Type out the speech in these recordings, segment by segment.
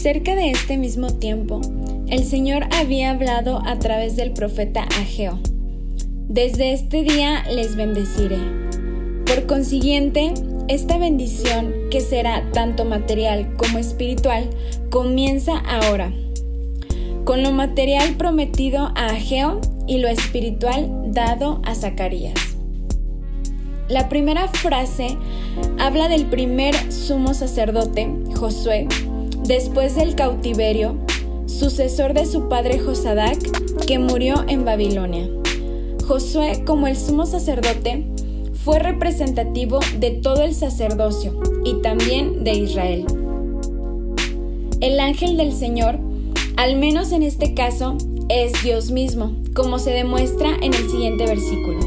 Cerca de este mismo tiempo, el Señor había hablado a través del profeta Ageo. Desde este día les bendeciré. Por consiguiente, esta bendición, que será tanto material como espiritual, comienza ahora. Con lo material prometido a Ageo y lo espiritual dado a Zacarías. La primera frase habla del primer sumo sacerdote, Josué, después del cautiverio, sucesor de su padre Josadac, que murió en Babilonia. Josué, como el sumo sacerdote, fue representativo de todo el sacerdocio y también de Israel. El ángel del Señor, al menos en este caso, es Dios mismo, como se demuestra en el siguiente versículo.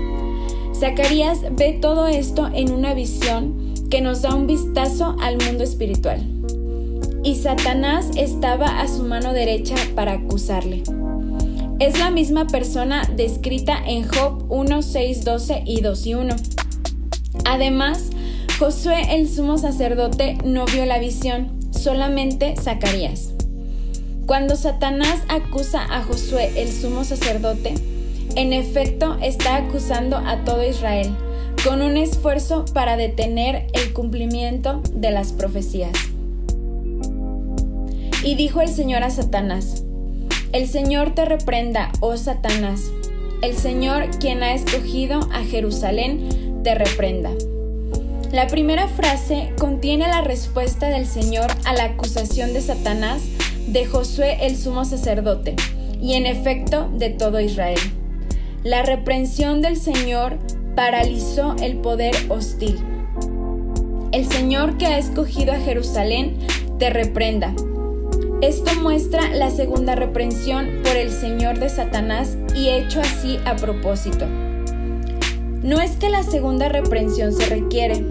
Zacarías ve todo esto en una visión que nos da un vistazo al mundo espiritual. Y Satanás estaba a su mano derecha para acusarle. Es la misma persona descrita en Job 1, 6, 12 y 2 y 1. Además, Josué el sumo sacerdote no vio la visión, solamente Zacarías. Cuando Satanás acusa a Josué el sumo sacerdote, en efecto está acusando a todo Israel, con un esfuerzo para detener el cumplimiento de las profecías. Y dijo el Señor a Satanás, El Señor te reprenda, oh Satanás, el Señor quien ha escogido a Jerusalén te reprenda. La primera frase contiene la respuesta del Señor a la acusación de Satanás de Josué el sumo sacerdote, y en efecto de todo Israel. La reprensión del Señor paralizó el poder hostil. El Señor que ha escogido a Jerusalén te reprenda. Esto muestra la segunda reprensión por el Señor de Satanás y hecho así a propósito. No es que la segunda reprensión se requiere,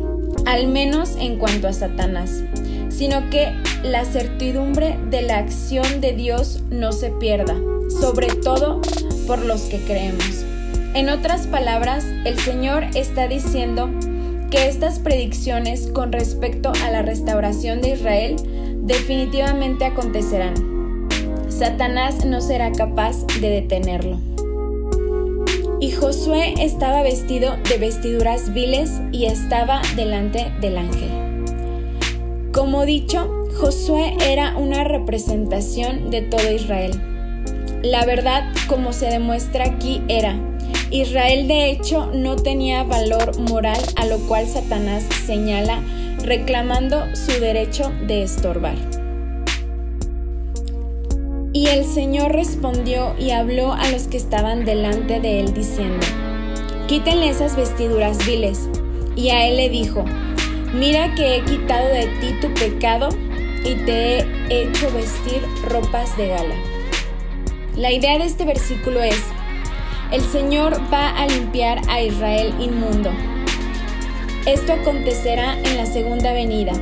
al menos en cuanto a Satanás, sino que la certidumbre de la acción de Dios no se pierda, sobre todo por los que creemos. En otras palabras, el Señor está diciendo que estas predicciones con respecto a la restauración de Israel definitivamente acontecerán. Satanás no será capaz de detenerlo. Y Josué estaba vestido de vestiduras viles y estaba delante del ángel. Como dicho, Josué era una representación de todo Israel. La verdad, como se demuestra aquí, era, Israel de hecho no tenía valor moral a lo cual Satanás señala reclamando su derecho de estorbar. Y el Señor respondió y habló a los que estaban delante de él diciendo, Quítenle esas vestiduras viles. Y a él le dijo, Mira que he quitado de ti tu pecado y te he hecho vestir ropas de gala. La idea de este versículo es, el Señor va a limpiar a Israel inmundo. Esto acontecerá en la segunda venida,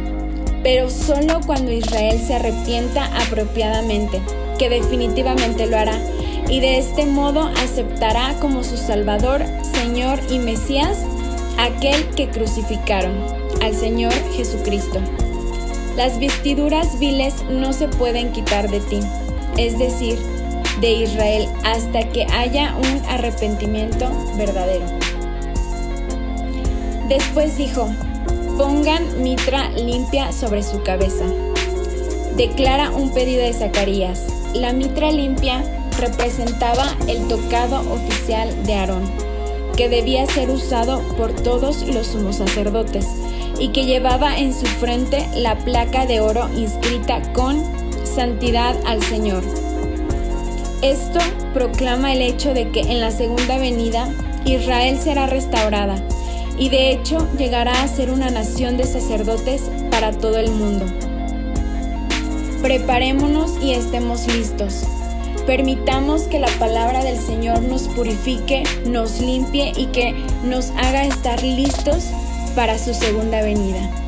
pero solo cuando Israel se arrepienta apropiadamente, que definitivamente lo hará, y de este modo aceptará como su Salvador, Señor y Mesías aquel que crucificaron, al Señor Jesucristo. Las vestiduras viles no se pueden quitar de ti, es decir, de Israel, hasta que haya un arrepentimiento verdadero. Después dijo, pongan mitra limpia sobre su cabeza. Declara un pedido de Zacarías. La mitra limpia representaba el tocado oficial de Aarón, que debía ser usado por todos los sumos sacerdotes y que llevaba en su frente la placa de oro inscrita con Santidad al Señor. Esto proclama el hecho de que en la segunda venida Israel será restaurada y de hecho llegará a ser una nación de sacerdotes para todo el mundo. Preparémonos y estemos listos. Permitamos que la palabra del Señor nos purifique, nos limpie y que nos haga estar listos para su segunda venida.